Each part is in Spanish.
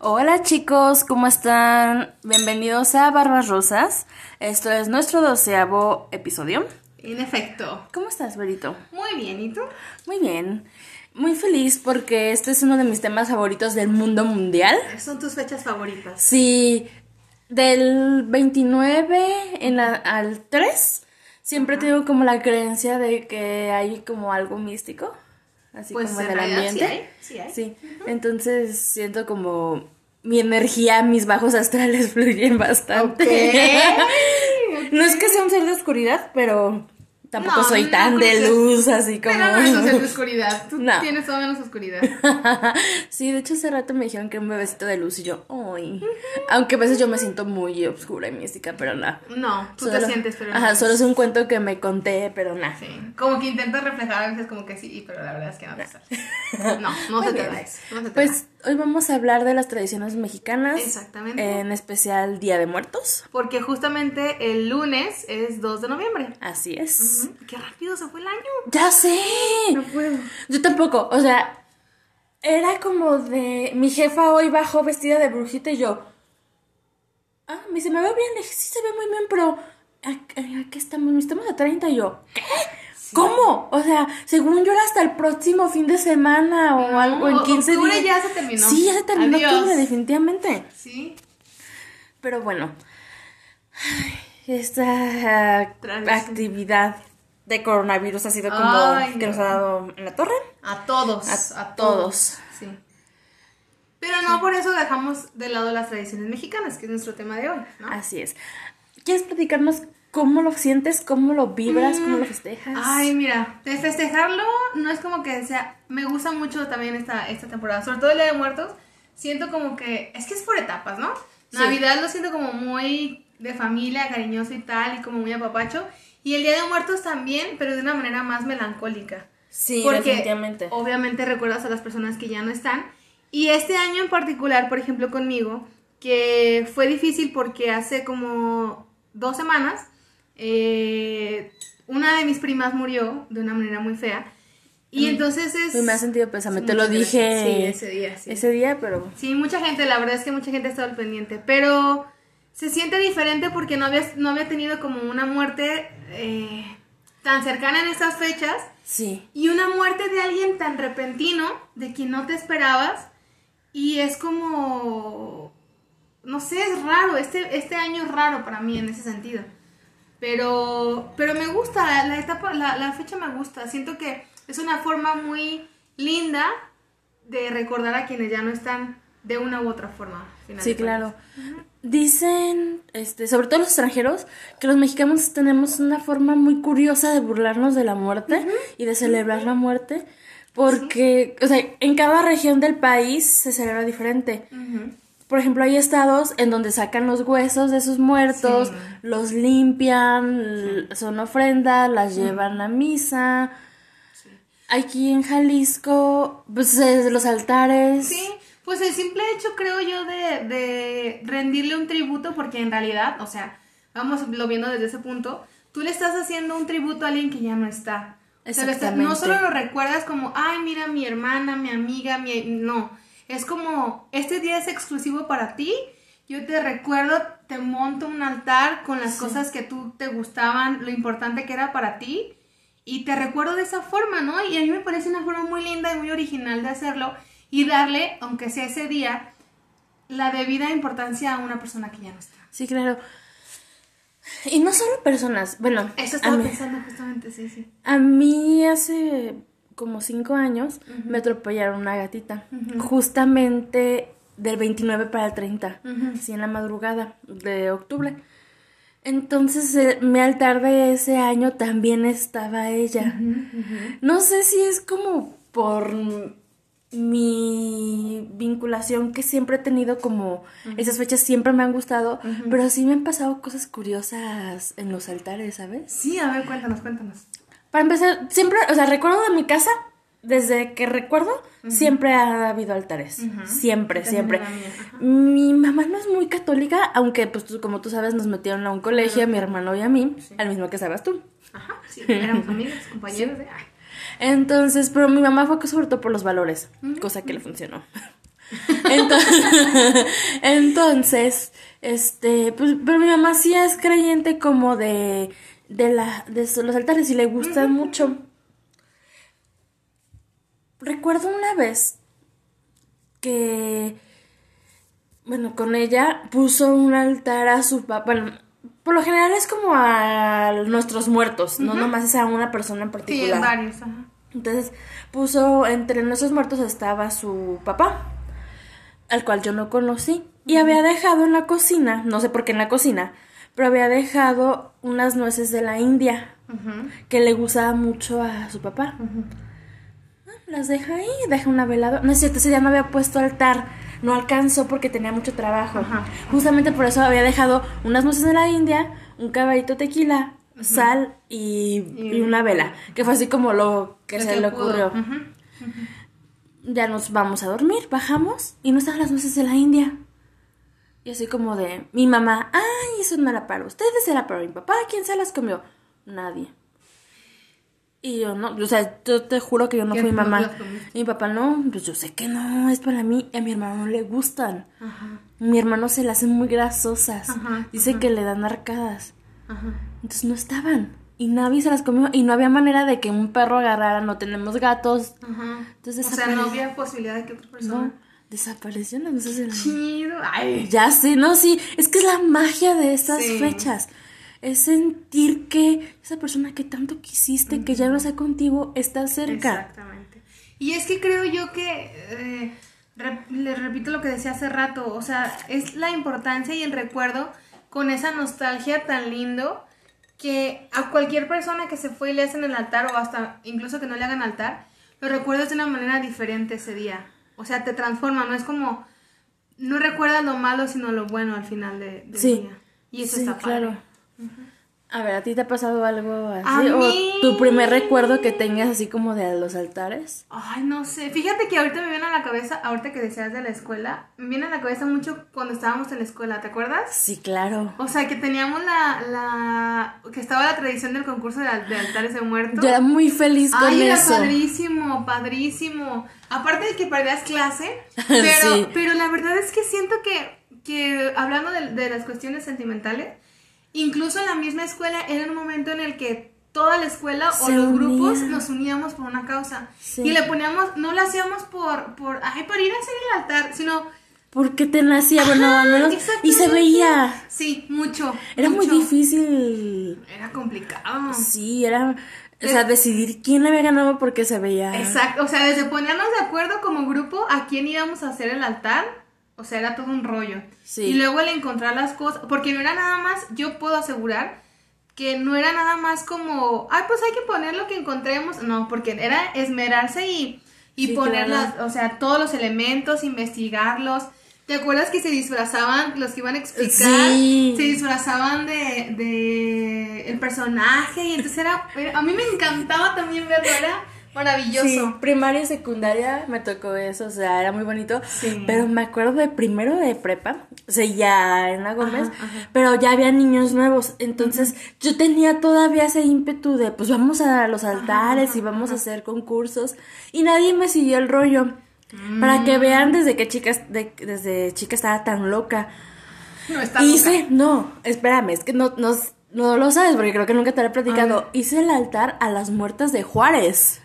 Hola chicos, ¿cómo están? Bienvenidos a Barbas Rosas. Esto es nuestro doceavo episodio. En efecto. ¿Cómo estás, Berito? Muy bien, ¿y tú? Muy bien. Muy feliz porque este es uno de mis temas favoritos del mundo mundial. Son tus fechas favoritas. Sí, del 29 en la- al 3 siempre tengo como la creencia de que hay como algo místico, así Pues, como en el realidad sí ambiente. hay, sí hay. Sí, entonces siento como mi energía, mis bajos astrales fluyen bastante. no es que sea un ser de oscuridad, pero tampoco No, soy no tan de luz, así como... Pero no es oscuridad. Tú tienes todo menos oscuridad. sí, de hecho hace rato me dijeron que era un bebecito de luz y yo, ¡ay! Aunque a veces yo me siento muy oscura y mística, pero nada. No, tú Solo- te sientes, pero no. Ajá, solo es un cuento que me conté, pero nada. Sí, como que intentas reflejar a veces como que sí, pero la verdad es que no sale. No, no se te da eso. No se te Pues hoy vamos a hablar de las tradiciones mexicanas. Exactamente. En especial Día de Muertos. Porque justamente el lunes es 2 de noviembre. Así es. Qué rápido se fue el año. ¡Ya sé! puedo. Yo tampoco, o sea, era como de. Mi jefa hoy bajó vestida de brujita y yo. Ah, me dice, me veo bien. Le dije, sí, se ve muy bien, pero. ¿A, a- a qué estamos? Estamos a 30 y yo. ¿Qué? ¿Cómo? O sea, según yo era hasta el próximo fin de semana o No, algo en 15 octubre días. ya se terminó. Sí, ya se terminó Adiós. octubre, definitivamente. Sí. Pero bueno, esta Tradición. actividad de coronavirus ha sido como Ay, que no. nos ha dado en la torre. A todos. A A, todos. todos. Sí. Pero no por eso dejamos de lado las tradiciones mexicanas, que es nuestro tema de hoy, ¿no? Así es. ¿Quieres platicarnos cómo lo sientes, cómo lo vibras, cómo lo festejas? Mm. Ay, mira, de festejarlo no es como que sea. Me gusta mucho también esta, esta temporada, sobre todo el Día de Muertos. Siento como que. Es que es por etapas, ¿no? Sí. Navidad lo siento como muy de familia, cariñoso y tal, y como muy apapacho. Y el Día de Muertos también, pero de una manera más melancólica. sí, Porque definitivamente. obviamente recuerdas a las personas que ya no están. Y este año en particular, por ejemplo, conmigo, que fue difícil porque hace como dos semanas, eh, una de mis primas murió de una manera muy fea. Y entonces es... Me ha sentido pésame, te lo dije. Sí, ese día, sí. ese día, pero Sí, mucha gente, la verdad es que mucha gente ha estado al pendiente, pero se siente diferente porque no había, no había tenido como una muerte eh, tan cercana en estas fechas sí. y una muerte de alguien tan repentino, de quien no te esperabas, y es como, no sé, es raro, este, este año es raro para mí en ese sentido. Pero, pero me gusta, la, etapa, la, la fecha me gusta, siento que es una forma muy linda de recordar a quienes ya no están de una u otra forma. Sí, claro. Dicen, este, sobre todo los extranjeros, que los mexicanos tenemos una forma muy curiosa de burlarnos de la muerte y de celebrar la muerte, porque, o sea, en cada región del país se celebra diferente. Por ejemplo, hay estados en donde sacan los huesos de sus muertos, Sí. los limpian, son ofrendas, las llevan a misa. Aquí en Jalisco, pues es los altares. Sí, pues el simple hecho, creo yo, de, de rendirle un tributo, porque en realidad, o sea, vamos lo viendo desde ese punto, tú le estás haciendo un tributo a alguien que ya no está. O sea, le estás- no Exactamente. solo lo recuerdas como, ay, mira, mi hermana, mi amiga, mi... No, es como, este día es exclusivo para ti, yo te recuerdo, te monto un altar con las cosas que tú te gustaban, lo importante que era para ti, y te recuerdo de esa forma, ¿no? Y a mí me parece una forma muy linda y muy original de hacerlo y darle, aunque sea ese día, la debida importancia a una persona que ya no está. Sí, claro. Y no solo personas, bueno, Eso estaba mí, pensando justamente, sí, sí. a mí hace como cinco años me atropellaron una gatita, justamente del 29 para el 30, así en la madrugada de octubre. Entonces, eh, mi altar de ese año también estaba ella. No sé si es como por mi vinculación que siempre he tenido como esas fechas siempre me han gustado, pero sí me han pasado cosas curiosas en los altares, ¿sabes? Sí, a ver, cuéntanos, cuéntanos. Para empezar, siempre, o sea, recuerdo de mi casa, desde que recuerdo, siempre ha habido altares. Siempre, También siempre. Mi mamá no es muy católica, aunque, pues, tú- como tú sabes, nos metieron a un colegio, a mi hermano y a mí, al mismo que sabes tú. Ajá, sí, éramos amigas, compañeros de... ay. Entonces, pero mi mamá fue sobre todo por los valores, cosa que le funcionó. Entonces, entonces, este, pues, pero mi mamá sí es creyente como de, de, la, de los altares y le gustan mucho. Recuerdo una vez que, bueno, con ella puso un altar a su papá, bueno, por lo general es como a nuestros muertos, no nomás es a una persona en particular. Sí, varios, ajá. Entonces puso entre nuestros muertos estaba su papá, al cual yo no conocí, y había dejado en la cocina, no sé por qué en la cocina, pero había dejado unas nueces de la India que le gustaba mucho a su papá. Ah, Las deja ahí, deja una veladora. No es cierto, ese día no había puesto altar. No alcanzó porque tenía mucho trabajo. Justamente por eso había dejado unas nueces de la India, un caballito tequila, sal y, y una vela. Que fue así como lo que se que le ocurrió. Ya nos vamos a dormir, bajamos y no estaban las nueces de la India. Y así como de, mi mamá, ay, eso no era para ustedes, era para mi papá, ¿quién se las comió? Nadie. Y yo no, o sea, yo te juro que yo no fui mamá. Y mi papá no, pues yo sé que no, es para mí. Y a mi hermano no le gustan. Ajá, Mi hermano se las hacen muy grasosas. Ajá, Dice ajá. que le dan arcadas. ajá. Entonces no estaban. Y nadie se las comió. Y no había manera de que un perro agarrara. No tenemos gatos. Ajá. Entonces o sea, no había posibilidad de que otra persona. No, desapareció de la Chido. Ay. Ya sé, no, sí, es que es la magia de estas Sí. fechas. Es sentir que esa persona que tanto quisiste, que ya no está contigo, está cerca. Exactamente. Y es que creo yo que, eh, le repito lo que decía hace rato, o sea, es la importancia y el recuerdo con esa nostalgia tan lindo que a cualquier persona que se fue y le hacen el altar o hasta incluso que no le hagan altar, lo recuerdas de una manera diferente ese día. O sea, te transforma, no es como, no recuerdas lo malo, sino lo bueno al final de, del Sí. día. Y eso Sí, está padre. claro. A ver, ¿a ti te ha pasado algo A así? ¿O mí- tu primer recuerdo que tengas así como de los altares? Ay, no sé. Fíjate que ahorita me viene a la cabeza, ahorita que decías de la escuela, me viene a la cabeza mucho cuando estábamos en la escuela, ¿te acuerdas? Sí, claro. O sea, que teníamos la, la, que estaba la tradición del concurso de, al- de altares de muertos. Yo era muy feliz con Ay, era eso. padrísimo, padrísimo. Aparte de que perdías clase, pero, Sí. pero la verdad es que siento que, que hablando de, de las cuestiones sentimentales, incluso en la misma escuela era un momento en el que toda la escuela o los grupos nos uníamos por una causa. Sí. Y le poníamos, no lo hacíamos por, por, ay, por ir a hacer el altar, sino... Porque te nacía, bueno, al menos. Y se veía. Sí, mucho. Era muy difícil. Era complicado. Sí, era. O sea, decidir quién había ganado porque se veía. Exacto, o sea, desde ponernos de acuerdo como grupo a quién íbamos a hacer el altar, o sea, era todo un rollo. Sí. Y luego el encontrar las cosas, porque no era nada más, yo puedo asegurar que no era nada más como, ay, pues hay que poner lo que encontremos, no, porque era esmerarse y, y Sí, poner claro. las, o sea, todos los elementos, investigarlos. ¿Te acuerdas que se disfrazaban, los que iban a explicar, Sí. se disfrazaban de, de el personaje y entonces era, era- a mí me encantaba también verlo, era maravilloso. Sí, primaria y secundaria me tocó eso, o sea, era muy bonito. Sí. Pero me acuerdo de primero de prepa, o sea, ya en la Gómez, Ajá, ajá. pero ya había niños nuevos. Entonces yo tenía todavía ese ímpetu de, pues vamos a los altares y vamos a hacer concursos. Y nadie me siguió el rollo. Para Mm. que vean desde que chicas, de- desde chica estaba tan loca. No está Hice, no, espérame, es que no, no, no lo sabes porque creo que nunca te lo he platicado. Hice el altar a las muertas de Juárez.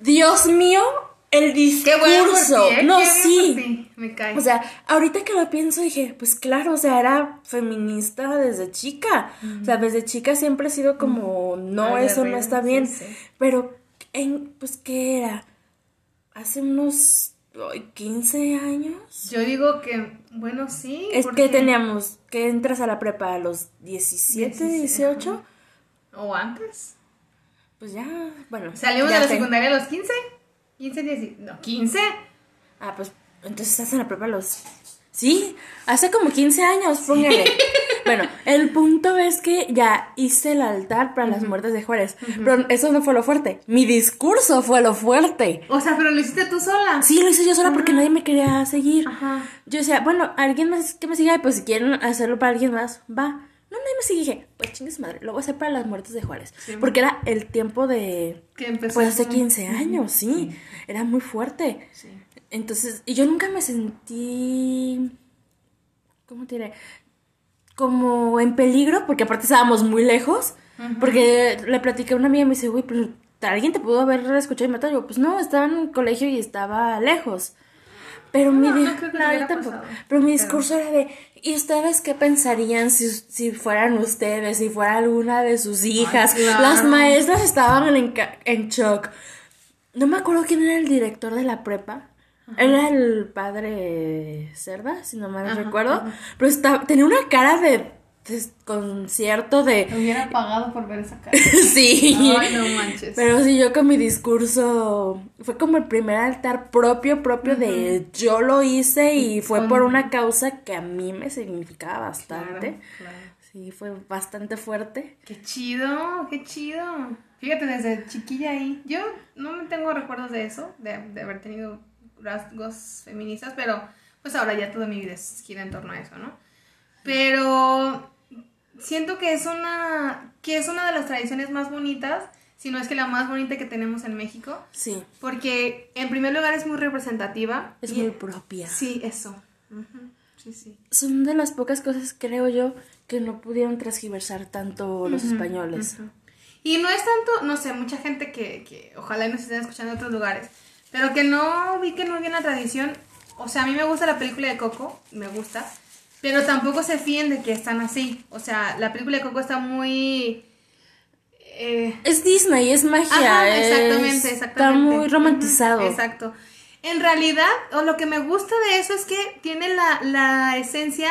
Dios mío, el Qué bueno por discurso. ti, ¿eh? No, Qué bien por sí. ti. Me cae. O sea, ahorita que lo pienso dije, pues claro, o sea, era feminista desde chica. O sea, desde chica siempre he sido como, no, Ay, eso no está bien. sí. Pero, en, pues, ¿qué era? Hace unos 15 años. Yo digo que, bueno, sí. Es porque- que teníamos que entras a la prepa a los 17, 17, 18. O antes. Pues ya, bueno. Salimos ya de la sé. secundaria a los 15. 15, 10. No, 15. Ah, pues entonces estás en la prepa a los. Sí, hace como 15 años, póngale. bueno, el punto es que ya hice el altar para las muertes de Juárez. Pero eso no fue lo fuerte. Mi discurso fue lo fuerte. O sea, pero lo hiciste tú sola. Sí, lo hice yo sola porque nadie me quería seguir. Ajá. Yo decía, bueno, alguien más que me siga, pues si quieren hacerlo para alguien más, va. No, nadie me sigue. Dije, pues chingue su madre, lo voy a hacer para las muertes de Juárez. porque era el tiempo de. Que empezó. Pues hace con- 15 años, sí. Era muy fuerte. Sí. Entonces, y yo nunca me sentí, ¿cómo te diré? Como en peligro, porque aparte estábamos muy lejos, porque le platiqué a una amiga y me dice, güey, pero alguien te pudo haber escuchado y matado. Yo, pues no, estaba en el colegio y estaba lejos. Pero, mi, pero mi discurso era de, ¿y ustedes qué pensarían si, si fueran ustedes, si fuera alguna de sus hijas? Las maestras estaban en, en shock. No me acuerdo quién era el director de la prepa. Era el padre Cerda, si no mal recuerdo. Pero estaba, tenía una cara de concierto de... Me hubiera pagado por ver esa cara. sí. Ay, no manches. Pero sí, yo con mi discurso fue como el primer altar propio, propio de yo lo hice y fue por una causa que a mí me significaba bastante. Sí, fue bastante fuerte. Qué chido, qué chido. Fíjate, desde chiquilla ahí, yo no me tengo recuerdos de eso, de, de haber tenido rasgos feministas, pero pues ahora ya toda mi vida gira en torno a eso, ¿no? Pero siento que es una que es una de las tradiciones más bonitas, si no es que la más bonita que tenemos en México. Sí. Porque en primer lugar es muy representativa. Es muy propia. Sí, eso. Sí, sí. Son de las pocas cosas, creo yo, que no pudieron transgiversar tanto los españoles. Y no es tanto, no sé, mucha gente que, que ojalá nos estén escuchando en otros lugares, pero que no vi que no bien la tradición. O sea, a mí me gusta la película de Coco, me gusta, pero tampoco se fíen de que están así. O sea, la película de Coco está muy... Eh... Es Disney, es magia. exactamente, exactamente. Está muy romantizado. Exacto. En realidad, o lo que me gusta de eso es que tiene la, la esencia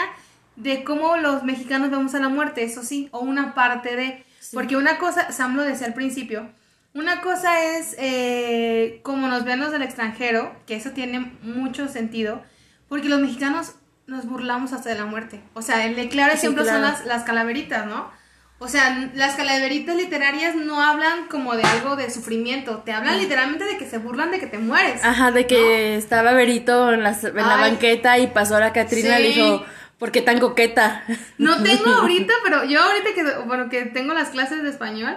de cómo los mexicanos vemos a la muerte, eso sí, o una parte de... Porque una cosa, Sam lo decía al principio, una cosa es eh, como nos ven los del extranjero, que eso tiene mucho sentido, porque los mexicanos nos burlamos hasta de la muerte. O sea, el claro siempre son las, las calaveritas, ¿no? O sea, las calaveritas literarias no hablan como de algo de sufrimiento, te hablan literalmente de que se burlan de que te mueres. Ajá, de que estaba Verito en, la, banqueta y pasó la Catrina y le dijo, ¿por qué tan coqueta? No tengo ahorita, pero yo ahorita que, bueno, que tengo las clases de español,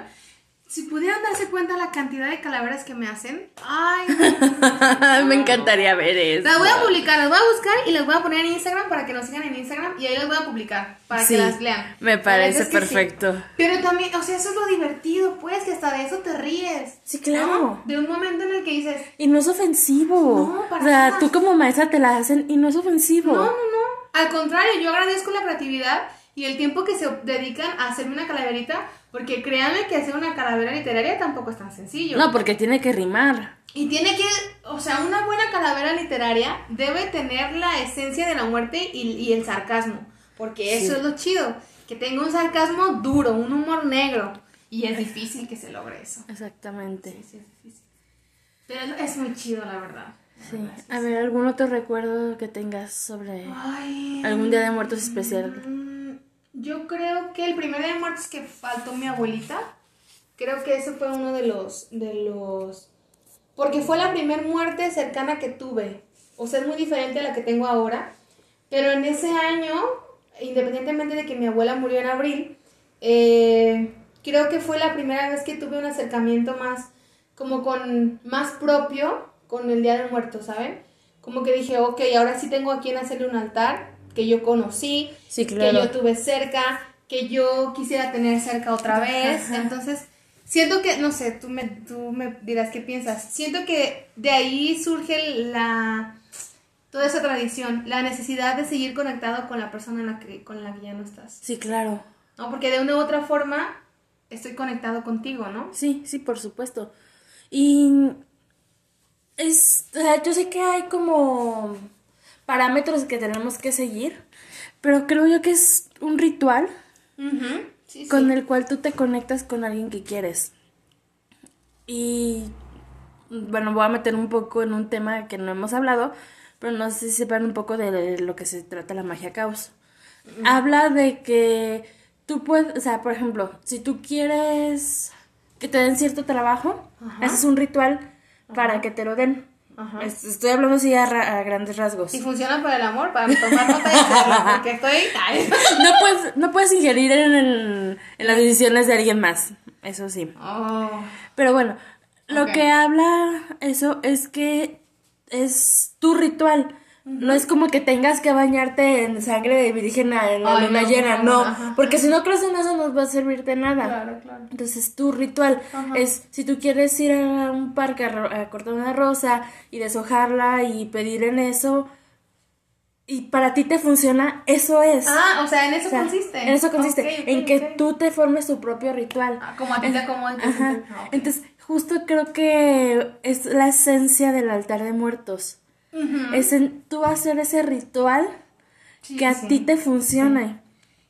si pudieran darse cuenta la cantidad de calaveras que me hacen, ay, me encantaría ver eso. Las voy a publicar, las voy a buscar y las voy a poner en Instagram para que nos sigan en Instagram y ahí las voy a publicar para que las lean. Me parece perfecto. Pero también, o sea, eso es lo divertido, pues, que hasta de eso te ríes. Sí, claro. De un momento en el que dices. Y no es ofensivo. No, para O sea, tú como maestra te la hacen y no es ofensivo. No, no, no. Al contrario, yo agradezco la creatividad y el tiempo que se dedican a hacer una calaverita porque créanme que hacer una calavera literaria tampoco es tan sencillo. No, porque tiene que rimar. Y tiene que, o sea, una buena calavera literaria debe tener la esencia de la muerte y, el sarcasmo. Porque eso es lo chido. Que tenga un sarcasmo duro, un humor negro. Y es difícil que se logre eso. Exactamente. Sí, sí, es difícil. Pero es muy chido, la verdad. Sí. A ver, ¿algún otro recuerdo que tengas sobre algún día de muertos especial? Yo creo que el primer día de muertos que faltó mi abuelita, creo que ese fue uno de los, de los, porque fue la primera muerte cercana que tuve, o sea, es muy diferente a la que tengo ahora, pero en ese año, independientemente de que mi abuela murió en abril, eh, creo que fue la primera vez que tuve un acercamiento más, como con, más propio con el Día de Muertos, ¿saben? Como que dije, ok, ahora sí tengo a quien hacerle un altar, que yo conocí, que yo tuve cerca, que yo quisiera tener cerca otra vez. Entonces, siento que, no sé, tú me, tú me dirás qué piensas. Siento que de ahí surge la toda esa tradición, la necesidad de seguir conectado con la persona en la que, con la que ya no estás. Sí, claro. ¿No? Porque de una u otra forma estoy conectado contigo, ¿no? Sí, sí, por supuesto. Y es, o sea, yo sé que hay como parámetros que tenemos que seguir, pero creo yo que es un ritual con el cual tú te conectas con alguien que quieres. Y bueno, voy a meter un poco en un tema que no hemos hablado, pero no sé si sepan un poco de lo que se trata la magia caos. Habla de que tú puedes, o sea, por ejemplo, si tú quieres que te den cierto trabajo, haces un ritual para que te lo den. Estoy hablando así a, grandes rasgos. Y funciona para el amor, para tomar nota de porque estoy... no, puedes, no puedes ingerir en, las decisiones de alguien más, eso sí. Oh. Pero bueno, lo que habla eso es que es tu ritual. No es como que tengas que bañarte en sangre de virgen en la Ay, luna no, llena, no, porque si no crees en eso no va a servirte nada. Claro, claro. Entonces tu ritual Ajá. es si tú quieres ir a un parque a, a cortar una rosa y deshojarla y pedir en eso y para ti te funciona, eso es. Ah, o sea, en eso O sea, consiste. En eso consiste, en que tú te formes tu propio ritual. Ah, como a ti te ah. Entonces, justo creo que es la esencia del altar de muertos. Ujú. Es en tú hacer ese ritual Sí, que a sí. ti te funcione.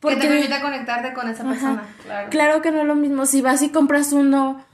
Que te permita conectarte con esa persona. Claro. Claro que no es lo mismo. Si vas y compras uno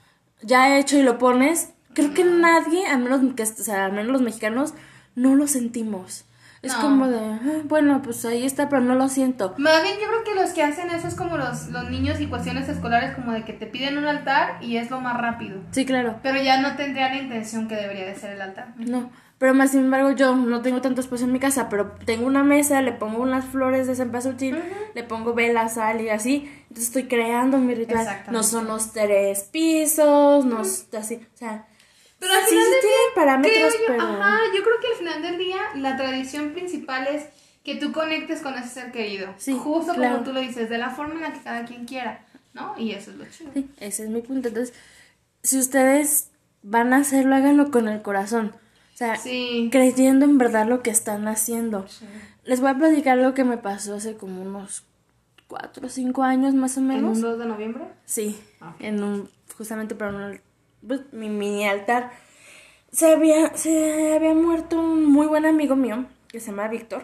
ya hecho y lo pones, creo que nadie, a menos que, o sea, al menos los mexicanos, no lo sentimos. Es No. como de, "Ah, bueno, pues ahí está, pero no lo siento. Más bien yo creo que los que hacen eso es como los, los niños y cuestiones escolares como de que te piden un altar y es lo más rápido. Sí, claro. Pero ya no tendría la intención que debería de ser el altar. No, pero más sin embargo yo no tengo tanto espacio en mi casa, pero tengo una mesa, le pongo unas flores de cempasúchil, le pongo velas, sal y así, entonces estoy creando mi ritual. Exactamente. No son los tres pisos, no es así, o sea, Pero al sí final del tiene día, parámetros, creo yo, pero ajá, yo creo que al final del día la tradición principal es que tú conectes con ese ser querido. Sí, Justo claro. como tú lo dices, de la forma en la que cada quien quiera, ¿no? Y eso es lo chido. sí, ese es mi punto. Entonces, si ustedes van a hacerlo, háganlo con el corazón. O sea, Sí. creyendo en verdad lo que están haciendo. Les voy a platicar algo que me pasó hace como unos cuatro o cinco años más o ¿En menos. un 2 de noviembre? Sí, Ah. en un, justamente para un, mi mini altar. Se había, se había muerto un muy buen amigo mío, que se llama Víctor,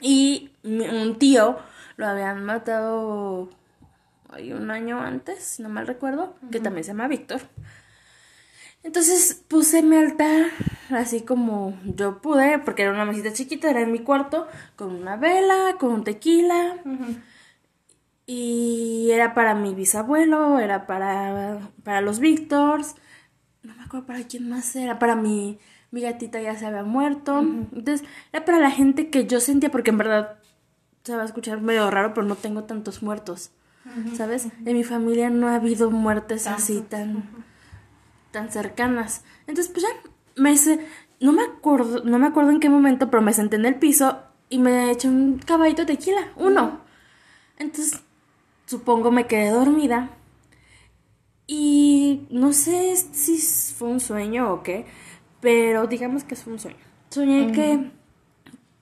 y un tío lo habían matado ay, un año antes, si no mal recuerdo, que también se llama Víctor. Entonces puse mi altar así como yo pude, porque era una mesita chiquita, era en mi cuarto, con una vela, con un tequila, y era para mi bisabuelo, era para, para los Víctors, no me acuerdo para quién más era, para mi, mi gatita ya se había muerto. Entonces, era para la gente que yo sentía, porque en verdad se va a escuchar medio raro, pero no tengo tantos muertos. ¿Sabes? En mi familia no ha habido muertes así tan, tan cercanas. Entonces, pues ya, me no me acuerdo, no me acuerdo en qué momento, pero me senté en el piso y me eché un caballito de tequila, uno. Entonces, supongo me quedé dormida. Y no sé si fue un sueño o qué, pero digamos que fue un sueño. Soñé que,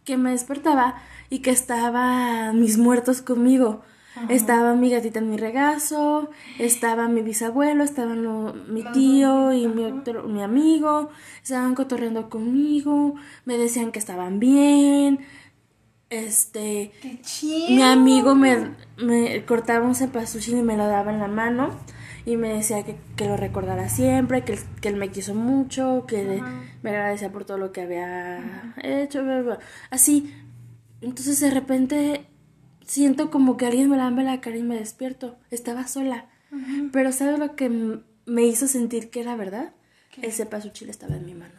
que me despertaba y que estaban mis muertos conmigo. Estaba mi gatita en mi regazo, estaba mi bisabuelo, estaban lo- mi tío y mi, otro- mi amigo, estaban cotorreando conmigo, me decían que estaban bien, este, ¡Qué chido! mi amigo me, me cortaba un cempasúchil y me lo daba en la mano y me decía que, que lo recordara siempre, que, que él me quiso mucho, que me agradecía por todo lo que había hecho, bla, bla, así. Entonces de repente siento como que alguien me lame la cara y me despierto. Estaba sola. Pero ¿sabes lo que me hizo sentir que era verdad? El cempasúchil estaba en mi mano.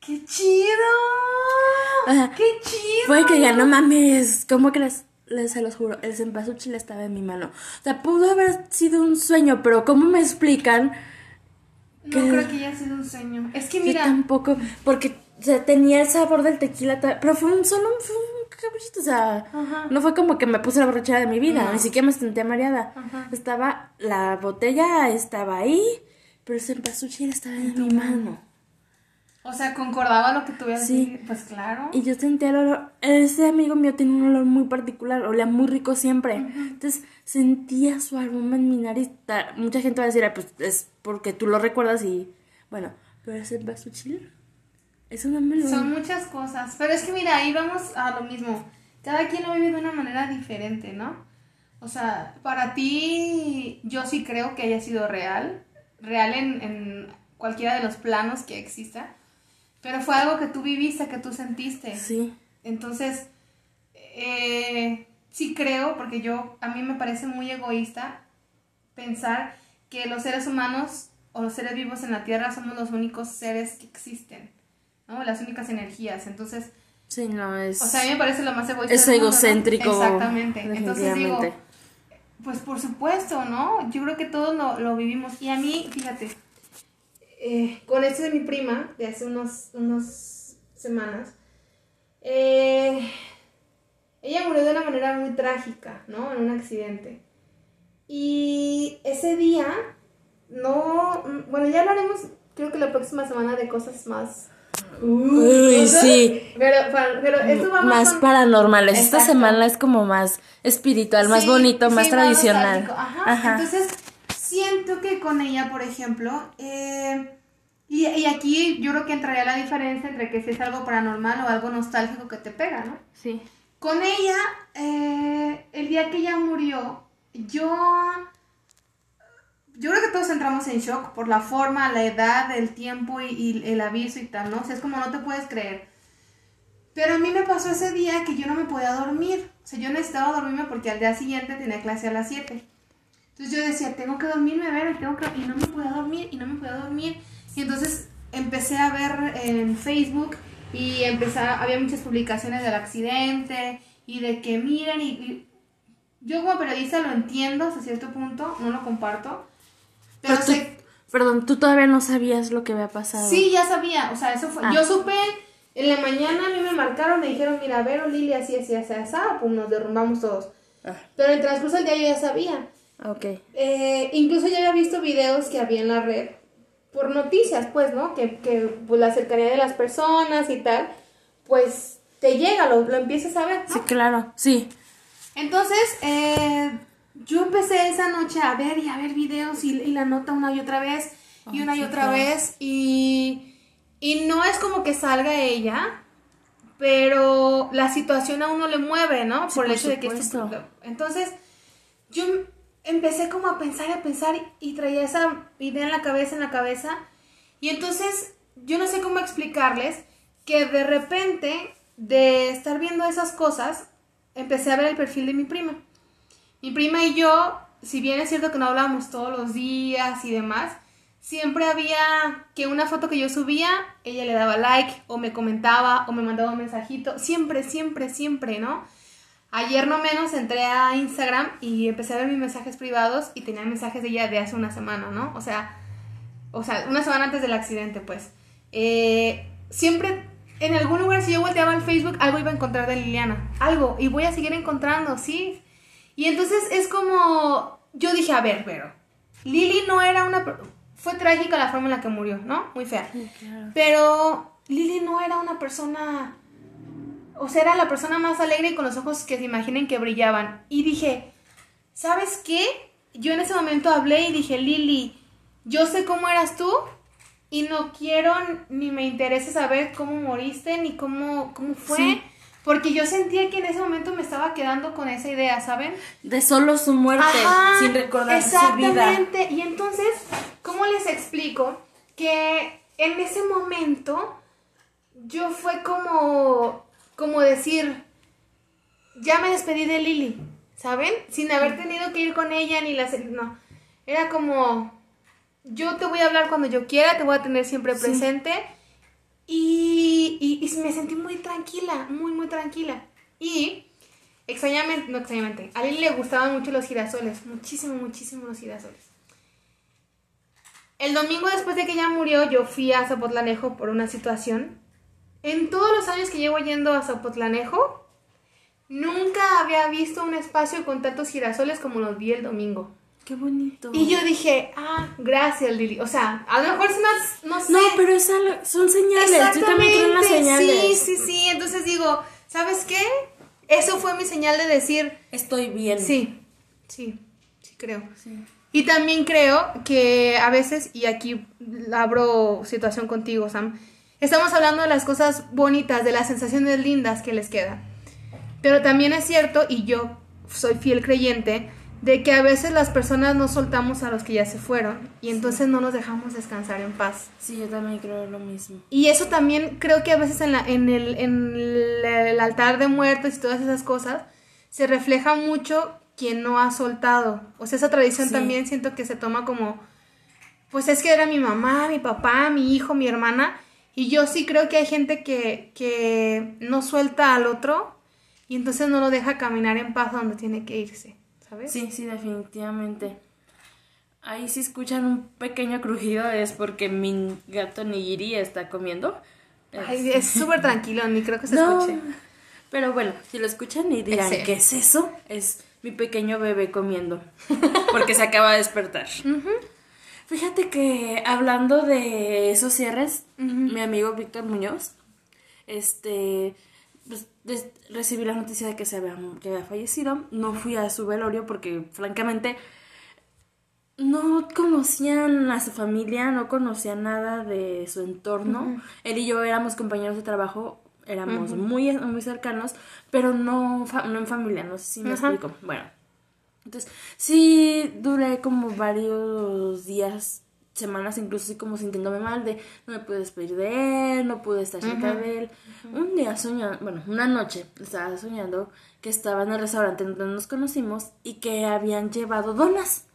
¡Qué chido! Ajá. ¡Qué chido! Fue que ya no mames, ¿cómo crees? Les se los juro, el cempasúchil estaba en mi mano. O sea, pudo haber sido un sueño, pero ¿cómo me explican? No creo que haya sido un sueño. Es que Yo mira, tampoco, porque o sea, tenía el sabor del tequila, pero fue un solo un, fue un caprichito, o sea, Ajá. no fue como que me puse la borrachera de mi vida, No. ni siquiera me sentía mareada. Ajá. Estaba, la botella estaba ahí, pero el cempasúchil estaba en mi mano. O sea, concordaba lo que tú habías Sí. Pues claro. Y yo sentía el olor. Ese amigo mío tiene un olor muy particular, olía muy rico siempre. Entonces sentía su aroma en mi nariz. Mucha gente va a decir, "Ah, pues es porque tú lo recuerdas y. Bueno, pero ese basuchil. Eso no me lo. Son muchas cosas. Pero es que mira, ahí vamos a lo mismo. Cada quien lo vive de una manera diferente, ¿no? O sea, para ti, yo sí creo que haya sido real. Real en, en cualquiera de los planos que exista. Pero fue algo que tú viviste, que tú sentiste. Sí. Entonces, eh, sí creo, porque yo, a mí me parece muy egoísta pensar que los seres humanos o los seres vivos en la Tierra somos los únicos seres que existen, ¿no? Las únicas energías. Entonces, Sí, no es. o sea, a mí me parece lo más egoísta. es del mundo, ¿no? egocéntrico. Exactamente. Entonces digo, pues por supuesto, ¿no? Yo creo que todos lo, lo vivimos. Y a mí, fíjate, eh, con este de mi prima, de hace unos, unas semanas, eh, ella murió de una manera muy trágica, ¿no? En un accidente. Y ese día, no, bueno, ya hablaremos, creo que la próxima semana de cosas más... Uy, sí. Pero, pero esto va más, paranormales. Esta semana es como más espiritual, más bonito, más tradicional. Ajá. Entonces, siento que con ella, por ejemplo, eh, y, y, aquí yo creo que entraría la diferencia entre que si es algo paranormal o algo nostálgico que te pega, ¿no? Sí. Con ella, eh, el día que ella murió, yo... Yo creo que todos entramos en shock por la forma, la edad, el tiempo y, el aviso y tal, ¿no? O sea, es como no te puedes creer. Pero a mí me pasó ese día que yo no me podía dormir. O sea, yo necesitaba dormirme porque al día siguiente tenía clase a las 7. Entonces yo decía, tengo que dormirme, a ver, tengo que... Y no me podía dormir, y no me podía dormir. Y entonces empecé a ver en Facebook y empecé, había muchas publicaciones del accidente y de que miren y, yo como periodista lo entiendo hasta cierto punto, no lo comparto. Pero, sé... Perdón, tú todavía no sabías lo que había pasado. Sí, ya sabía, o sea, eso fue... Ah. Yo supe, en la mañana a mí me marcaron, me dijeron, mira, Vero, Lili, así, así, así, así, pues nos derrumbamos todos. Ah. Pero en el transcurso del día yo ya sabía. Ok. Eh, incluso ya había visto videos que había en la red por noticias, pues, ¿no? Que, que pues, la cercanía de las personas y tal, pues te llega, lo, lo empiezas a ver. Sí, claro, sí. Entonces, eh, yo empecé esa noche a ver y a ver videos y, la nota una y otra vez y una y otra vez y, y no es como que salga ella, pero la situación a uno le mueve, ¿no? por el hecho de que esto... Entonces, yo empecé como a pensar y a pensar y, traía esa idea en la cabeza, en la cabeza. Y entonces yo no sé cómo explicarles que de repente de estar viendo esas cosas, empecé a ver el perfil de mi prima. Mi prima y yo, si bien es cierto que no hablábamos todos los días y demás, siempre había que una foto que yo subía, ella le daba like o me comentaba o me mandaba un mensajito, siempre, siempre, siempre, ¿no? Ayer no menos entré a Instagram y empecé a ver mis mensajes privados y tenía mensajes de ella de hace una semana, ¿no? O sea, o sea, una semana antes del accidente, pues. Eh, siempre, en algún lugar, si yo volteaba al Facebook, algo iba a encontrar de Liliana. Algo. Y voy a seguir encontrando, ¿sí? Y entonces es como, yo dije, a ver, pero, Lili no era una... Fue trágica la forma en la que murió, ¿no? Muy fea. Pero Lili no era una persona o sea, era la persona más alegre y con los ojos que se imaginen que brillaban. Y dije, ¿sabes qué? Yo en ese momento hablé y dije, Lili, yo sé cómo eras tú y no quiero ni me interesa saber cómo moriste ni cómo, cómo fue. Porque yo sentía que en ese momento me estaba quedando con esa idea, ¿saben? De solo su muerte, sin recordar su vida. Exactamente. Y entonces, ¿cómo les explico? Que en ese momento yo fue como como decir, ya me despedí de Lili, ¿saben? Sin haber tenido que ir con ella ni la... No, era como, yo te voy a hablar cuando yo quiera, te voy a tener siempre presente. Y, y, me sentí muy tranquila, muy, muy tranquila. Y, extrañamente, no extrañamente, a Lili le gustaban mucho los girasoles, muchísimo, muchísimo los girasoles. El domingo después de que ella murió, yo fui a Zapotlanejo por una situación en todos los años que llevo yendo a Zapotlanejo, nunca había visto un espacio con tantos girasoles como los vi el domingo. Qué bonito. Y yo dije, ah, gracias Lili. O sea, a lo mejor es más, no sé. No, pero son señales. Exactamente. Yo también creo en las señales. Sí, sí, sí. Entonces digo, ¿sabes qué? Eso fue mi señal de decir... Estoy bien. Sí, sí, sí creo. Sí. Y también creo que a veces, y aquí abro situación contigo, Sam, Estamos hablando de las cosas bonitas, de las sensaciones lindas que les quedan. Pero también es cierto, y yo soy fiel creyente, de que a veces las personas no soltamos a los que ya se fueron y entonces no nos dejamos descansar en paz. Sí, yo también creo lo mismo. Y eso también creo que a veces en, la, en, el, en el altar de muertos y todas esas cosas se refleja mucho quien no ha soltado. O sea, esa tradición también siento que se toma como, pues es que era mi mamá, mi papá, mi hijo, mi hermana, y yo sí creo que hay gente que, que no suelta al otro y entonces no lo deja caminar en paz donde tiene que irse, ¿sabes? Sí, sí, definitivamente. Ahí si escuchan un pequeño crujido es porque mi gato Nigiri está comiendo. Ay, es súper tranquilo, ni creo que se escuche. Pero bueno, si lo escuchan y dirán, ¿qué es eso? Es mi pequeño bebé comiendo. Porque se acaba de despertar. Fíjate que hablando de esos cierres, mi amigo Víctor Muñoz, este, pues, recibí la noticia de que se había, que había fallecido. No fui a su velorio porque, francamente, no conocían a su familia, no conocían nada de su entorno. Él y yo éramos compañeros de trabajo, éramos muy, muy cercanos, pero no, no en familia, no sé si me explico. Bueno, entonces sí duré como varios días, semanas, incluso así como sintiéndome mal de no me pude despedir de él, no pude estar cerca de él. Un día soñando, bueno, una noche estaba soñando que estaba en el restaurante donde nos conocimos y que habían llevado donas.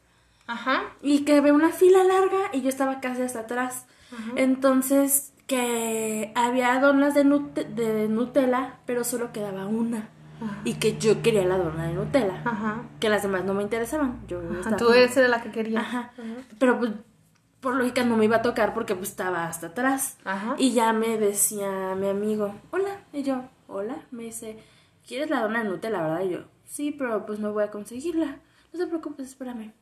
Ajá. Y que había una fila larga y yo estaba casi hasta atrás. Entonces, que había donas de, de Nutella, pero solo quedaba una. Y que yo quería la dona de Nutella. Ajá. Que las demás no me interesaban. Yo estaba Tú eres la que quería. Ajá. Pero pues, por lógica no me iba a tocar porque pues estaba hasta atrás. Ajá. Y ya me decía mi amigo, hola. Y yo, hola. Me dice, ¿quieres la dona de Nutella, verdad? Y yo, sí, pero pues no voy a conseguirla. No te preocupes, espérame.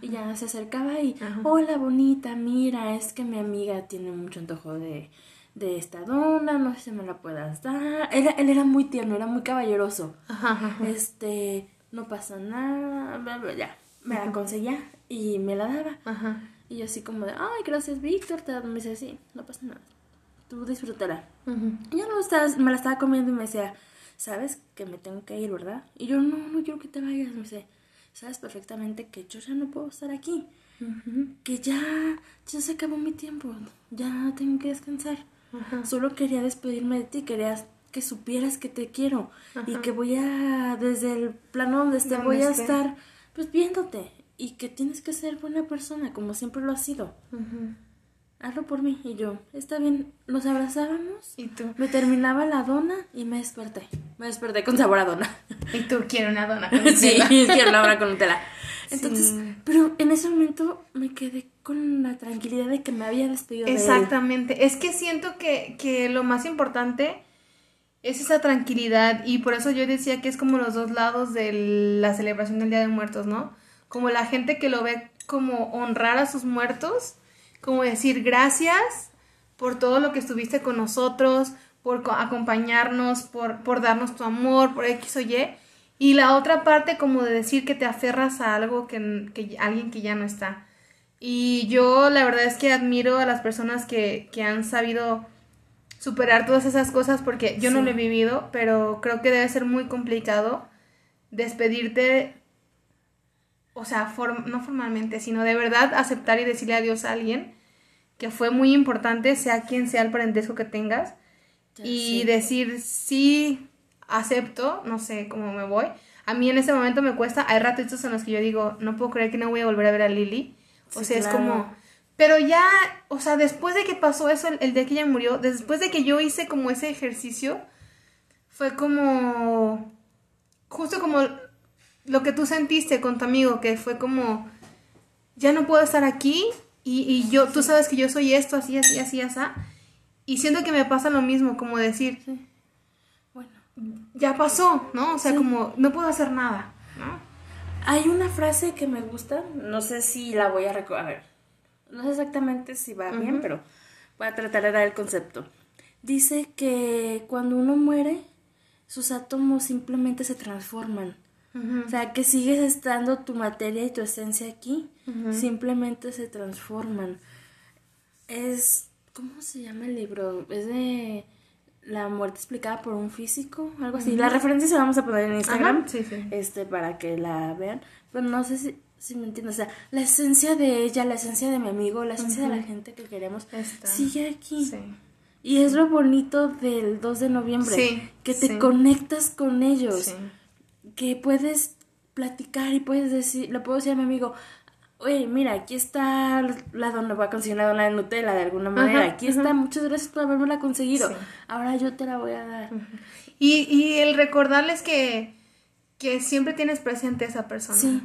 Y ya se acercaba y, hola bonita, mira, es que mi amiga tiene mucho antojo de, de esta dona, no sé si me la puedas dar. Él, él era muy tierno, era muy caballeroso. Este, no pasa nada, ya, me la conseguía y me la daba. Y yo así como de, ay, gracias Víctor, te me dice, sí, no pasa nada, tú disfrútala. Y yo no estaba, me la estaba comiendo y me decía, sabes que me tengo que ir, ¿verdad? Y yo, no, no quiero que te vayas, me dice, sabes perfectamente que yo ya no puedo estar aquí, que ya, ya se acabó mi tiempo, ya tengo que descansar. Solo quería despedirme de ti, quería que supieras que te quiero y que voy a, desde el plano donde esté, voy a estar pues viéndote y que tienes que ser buena persona como siempre lo has sido hazlo por mí. Y yo, está bien, nos abrazábamos. Y tú. Me terminaba la dona y me desperté. Me desperté con sabor a dona. Y tú, quiero una dona con sí, quiero una dona con Nutella. Entonces, pero en ese momento me quedé con la tranquilidad de que me había despedido Exactamente. Es que siento que, que lo más importante es esa tranquilidad y por eso yo decía que es como los dos lados de la celebración del Día de Muertos, ¿no? Como la gente que lo ve como honrar a sus muertos como decir gracias por todo lo que estuviste con nosotros, por acompañarnos, por, por darnos tu amor, por X o Y. Y la otra parte como de decir que te aferras a algo que, que alguien que ya no está. Y yo la verdad es que admiro a las personas que, que han sabido superar todas esas cosas porque yo no lo he vivido, pero creo que debe ser muy complicado despedirte o sea, no formalmente, sino de verdad aceptar y decirle adiós a alguien que fue muy importante, sea quien sea el parentesco que tengas, y decir, sí, acepto, no sé cómo me voy. A mí en ese momento me cuesta, hay ratitos en los que yo digo, no puedo creer que no voy a volver a ver a Lily. O sea, es como... Pero ya, o sea, después de que pasó eso, el, el día que ella murió, después de que yo hice como ese ejercicio, fue como... Justo como lo que tú sentiste con tu amigo, que fue como, ya no puedo estar aquí y, y yo, tú sabes que yo soy esto, así, así, así, así. Y siento que me pasa lo mismo, como decir, bueno, ya pasó, ¿no? O sea, como, no puedo hacer nada, ¿no? Hay una frase que me gusta, no sé si la voy a recordar, a ver, no sé exactamente si va bien, pero voy a tratar de dar el concepto. Dice que cuando uno muere, sus átomos simplemente se transforman. O sea, que sigues estando tu materia y tu esencia aquí, simplemente se transforman. Es, ¿cómo se llama el libro? Es de la muerte explicada por un físico, algo así. La referencia se vamos a poner en Instagram, este, para que la vean. Pero no sé si, si me entiendes. O sea, la esencia de ella, la esencia de mi amigo, la esencia de la gente que queremos, sigue aquí. Y es lo bonito del 2 de noviembre, que te conectas con ellos que puedes platicar y puedes decir, le puedo decir a mi amigo, oye, mira, aquí está la dona, voy a conseguir la dona de Nutella de alguna manera, aquí está, muchas gracias por haberme la conseguido, ahora yo te la voy a dar. y, y el recordarles que, que siempre tienes presente a esa persona. Sí.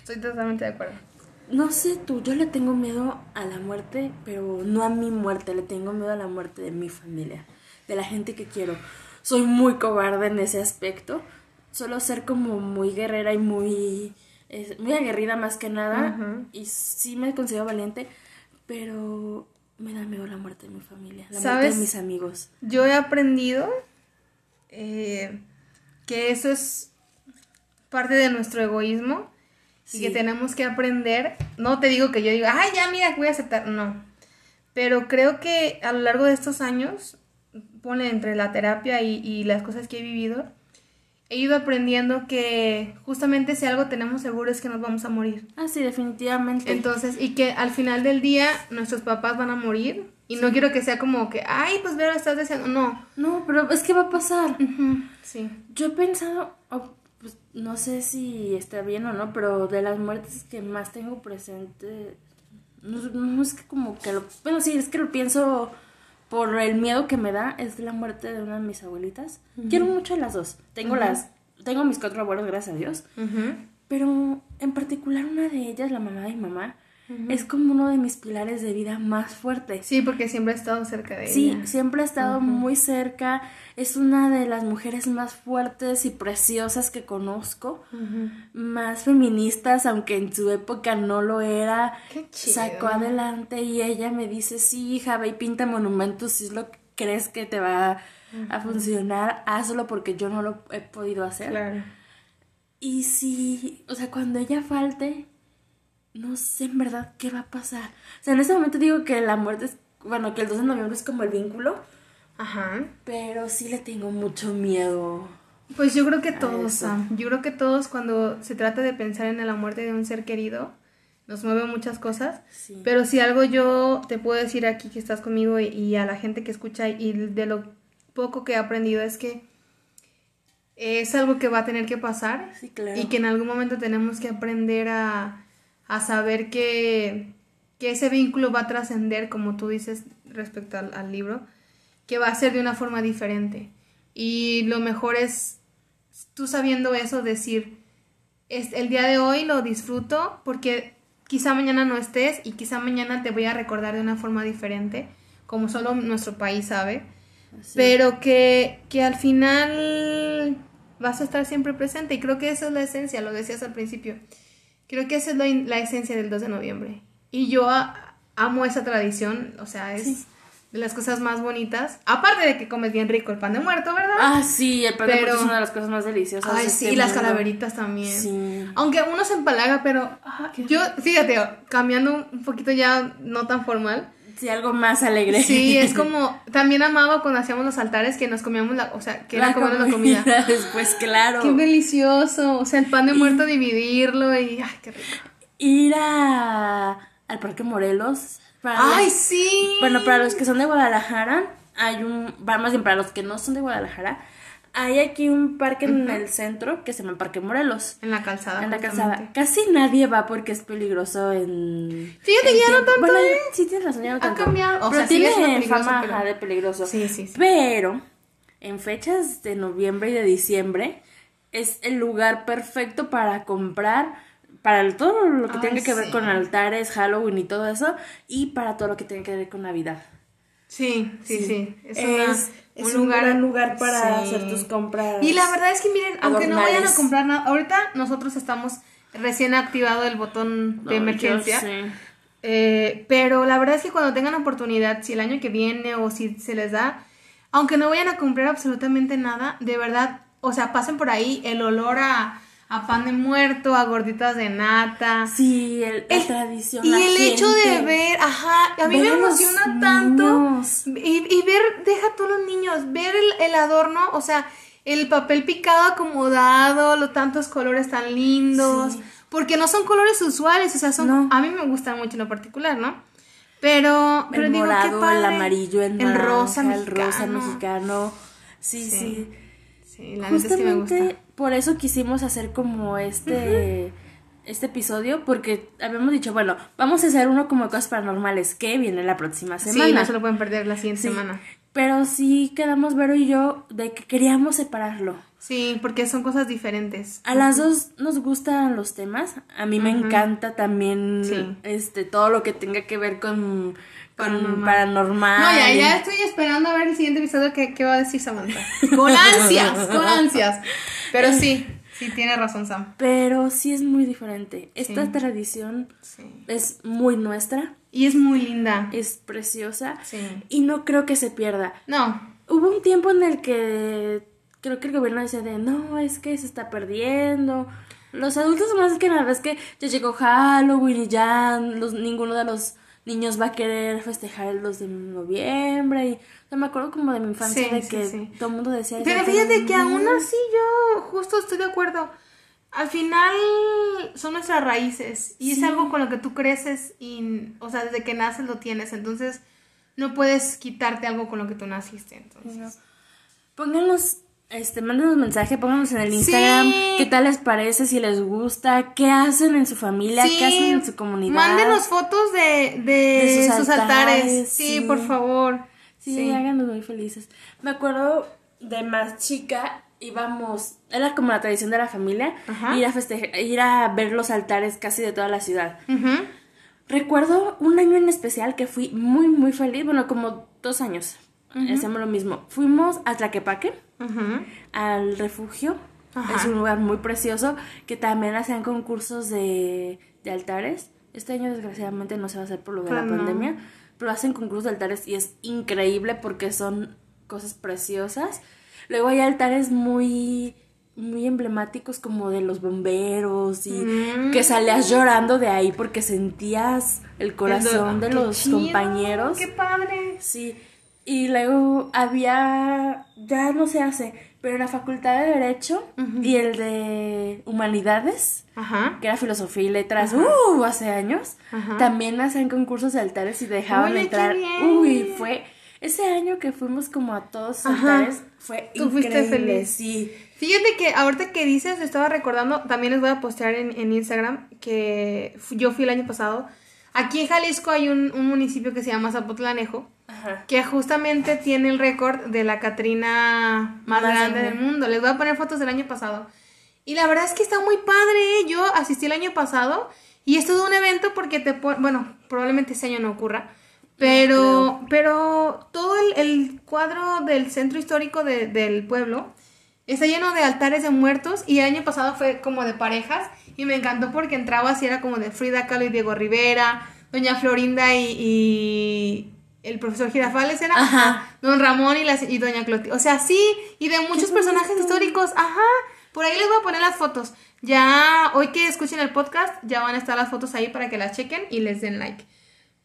Estoy totalmente de acuerdo. No sé tú, yo le tengo miedo a la muerte, pero no a mi muerte, le tengo miedo a la muerte de mi familia, de la gente que quiero. Soy muy cobarde en ese aspecto. Suelo ser como muy guerrera y muy, muy aguerrida más que nada. Y sí me considero valiente, pero me da miedo la muerte de mi familia, la muerte de mis amigos. Yo he aprendido eh, que eso es parte de nuestro egoísmo y que tenemos que aprender. No te digo que yo diga, ay, ya, mira, voy a aceptar. No. Pero creo que a lo largo de estos años, pone entre la terapia y, y las cosas que he vivido, he ido aprendiendo que justamente si algo tenemos seguro es que nos vamos a morir. Ah, sí, definitivamente. Entonces, y que al final del día nuestros papás van a morir. Y no quiero que sea como que, ay, pues lo estás deseando. No. No, pero es que va a pasar. Sí. Yo he pensado, pues no sé si está bien o no, pero de las muertes que más tengo presente, no, es que como que lo, bueno, sí, es que lo pienso por el miedo que me da, es la muerte de una de mis abuelitas. Quiero mucho a las dos. Tengo las, tengo mis cuatro abuelos, gracias a Dios. Pero en particular una de ellas, la mamá de mi mamá, es como uno de mis pilares de vida más fuertes. Sí, porque siempre ha estado cerca de ella. Sí, siempre ha estado muy cerca. Es una de las mujeres más fuertes y preciosas que conozco. Más feministas, aunque en su época no lo era. Qué Sacó adelante y ella me dice, sí, hija, ve y pinta monumentos si es lo que crees que te va a funcionar. Hazlo porque yo no lo he podido hacer. Claro. Y si, o sea, cuando ella falte no sé en verdad qué va a pasar. O sea, en este momento digo que la muerte es, bueno, que el 2 de noviembre es como el vínculo. Ajá. Pero sí le tengo mucho miedo. Pues yo creo que todos, Yo creo que todos cuando se trata de pensar en la muerte de un ser querido, nos mueve muchas cosas. Sí. Pero si algo yo te puedo decir aquí que estás conmigo y, a la gente que escucha y de lo poco que he aprendido es que es algo que va a tener que pasar sí, claro. y que en algún momento tenemos que aprender a a saber que, ese vínculo va a trascender, como tú dices respecto al, libro, que va a ser de una forma diferente. Y lo mejor es, tú sabiendo eso, decir, es, el día de hoy lo disfruto porque quizá mañana no estés y quizá mañana te voy a recordar de una forma diferente, como solo nuestro país sabe, pero que, que al final vas a estar siempre presente y creo que esa es la esencia, lo decías al principio. Creo que esa es la, esencia del 2 de noviembre. Y yo amo esa tradición, o sea, es de las cosas más bonitas. Aparte de que comes bien rico el pan de muerto, ¿verdad? Ah, sí, el pan de muerto es una de las cosas más deliciosas. Ay, sí, y las calaveritas también. Sí. Aunque uno se empalaga, pero ah, yo, fíjate, cambiando un poquito ya no tan formal. Sí, algo más alegre. Sí, es como, también amaba cuando hacíamos los altares que nos comíamos la, o sea, que era comer la comida. Después, claro. Qué delicioso, o sea, el pan de muerto dividirlo y, ay, qué rico. Ir a, al Parque Morelos. ay, sí. Bueno, para los que son de Guadalajara, hay un, más bien para los que no son de Guadalajara, hay aquí un parque en el centro que se llama Parque Morelos. En la calzada. En la calzada. Casi nadie va porque es peligroso en. Fíjate que ya no tanto. Bueno, ¿eh? sí tienes razón, ya no tanto. Ha cambiado. O pero sea, tiene fama de peligroso. Sí, sí, sí. Pero en fechas de noviembre y de diciembre es el lugar perfecto para comprar para todo lo que tenga que ver con altares, Halloween y todo eso, y para todo lo que tenga que ver con Navidad. Sí, sí, sí. Es, un, lugar, gran lugar para hacer tus compras. Y la verdad es que miren, aunque no vayan a comprar nada, ahorita nosotros estamos recién activado el botón de emergencia. Eh, pero la verdad es que cuando tengan oportunidad, si el año que viene o si se les da, aunque no vayan a comprar absolutamente nada, de verdad, o sea, pasen por ahí el olor a a pan de muerto, a gorditas de nata. Sí, el, la tradición. Y el hecho de ver, ajá, a mí me emociona tanto. Y, y, ver, deja todos los niños, ver el, adorno, o sea, el papel picado acomodado, los tantos colores tan lindos. Porque no son colores usuales, o sea, son. A mí me gustan mucho en lo particular, ¿no? Pero, el morado, el amarillo, el, el rosa mexicano. El rosa mexicano. Sí, sí. Sí, la Justamente, es que me gusta por eso quisimos hacer como este, este episodio, porque habíamos dicho, bueno, vamos a hacer uno como cosas paranormales, que viene la próxima semana. Sí, no se lo pueden perder la siguiente semana. Pero sí quedamos Vero y yo de que queríamos separarlo. Sí, porque son cosas diferentes. A las dos nos gustan los temas. A mí me encanta también Sí. este todo lo que tenga que ver con Paranormal. paranormal. No, ya, ya estoy esperando a ver el siguiente episodio que, que va a decir Samantha. Con ansias, con ansias. Pero sí, sí, tiene razón Sam. Pero sí es muy diferente. Esta Sí. tradición Sí. es muy nuestra, Y es muy linda. es preciosa Sí. y no creo que se pierda. No, Hubo un tiempo en el que creo que el gobierno decía de no, es que se está perdiendo. Los adultos más que nada es que ya llegó Halloween y ya los, ninguno de los niños va a querer festejar el 2 de noviembre. Y, o sea, me acuerdo como de mi infancia Sí, de sí, que sí. todo el mundo decía Pero fíjate que aún así yo justo estoy de acuerdo. Al final son nuestras raíces y es algo con lo que tú creces y, o sea, desde que naces lo tienes. Entonces no puedes quitarte algo con lo que tú naciste. Entonces. Pónganos, este, mándenos mensaje, pónganos en el Instagram Sí. qué tal les parece, si les gusta, qué hacen en su familia, qué hacen en su comunidad. Mándenos fotos de, de, De sus sus, altares. altares, Sí, sí. por favor. Sí, háganos muy felices. Me acuerdo de más chica, íbamos, era como la tradición de la familia, Ajá. ir a festejar, ir a ver los altares casi de toda la ciudad. Recuerdo un año en especial que fui muy, muy feliz, bueno, como dos años. Hacemos lo mismo. Fuimos a Tlaquepaque, Ujú. al refugio. Ajá. Es un lugar muy precioso que también hacían concursos de, de altares. Este año desgraciadamente no se va a hacer por lo de la Pues no. pandemia, pero hacen concursos de altares y es increíble porque son cosas preciosas. Luego hay altares muy muy emblemáticos como de los bomberos y Mm. que salías llorando de ahí porque sentías el corazón de los chido, compañeros. ¡Qué padre! Sí, y luego había, ya no se hace, pero la Facultad de Derecho y el de Humanidades, Ajá. que era Filosofía y Letras, uh, hace años, Ajá. también hacían concursos de altares y dejaban Oye, entrar. Uy, fue, ese año que fuimos como a todos altares, fue Tú fuiste increíble, feliz. sí. Fíjate que ahorita que dices, estaba recordando, también les voy a postear en, en Instagram que yo fui el año pasado. Aquí en Jalisco hay un, un municipio que se llama Zapotlanejo, Ajá. que justamente tiene el récord de la Catrina más, Más grande del mundo. Les voy a poner fotos del año pasado. Y la verdad es que está muy padre. Yo asistí el año pasado y es todo un evento porque te pon- bueno, probablemente este año no ocurra, pero, pero todo el, el cuadro del centro histórico de- del pueblo está lleno de altares de muertos y el año pasado fue como de parejas y me encantó porque entrabas y era como de Frida Kahlo y Diego Rivera, Doña Florinda y, y el profesor Girafales era Ajá. Don Ramón y, las, y Doña Clotilde. O sea, sí, y de muchos personajes históricos. Ajá. Por ahí les voy a poner las fotos. Ya, hoy que escuchen el podcast, ya van a estar las fotos ahí para que las chequen y les den like.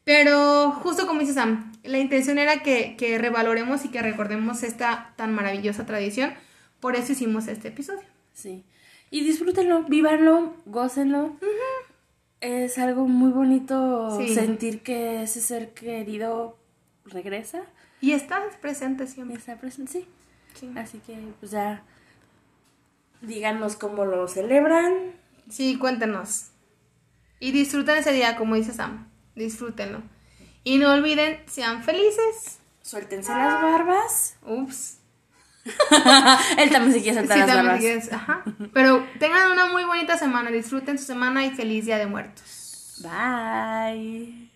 Pero justo como dice Sam, la intención era que, que revaloremos y que recordemos esta tan maravillosa tradición. Por eso hicimos este episodio. Sí. Y disfrútenlo, vívanlo, gócenlo. Es algo muy bonito Sí. sentir que ese ser querido regresa. Y estás presente siempre. Está presente, sí. Sí. Así que, pues ya, díganos cómo lo celebran. Sí, cuéntenos. Y disfruten ese día, como dice Sam. Disfrútenlo. Y no olviden, sean felices. Suéltense las barbas. Ups. Él también se quiere Sí, soltar las también barbas. quieres, ajá. Pero tengan una muy bonita semana. Disfruten su semana y feliz Día de Muertos. Bye.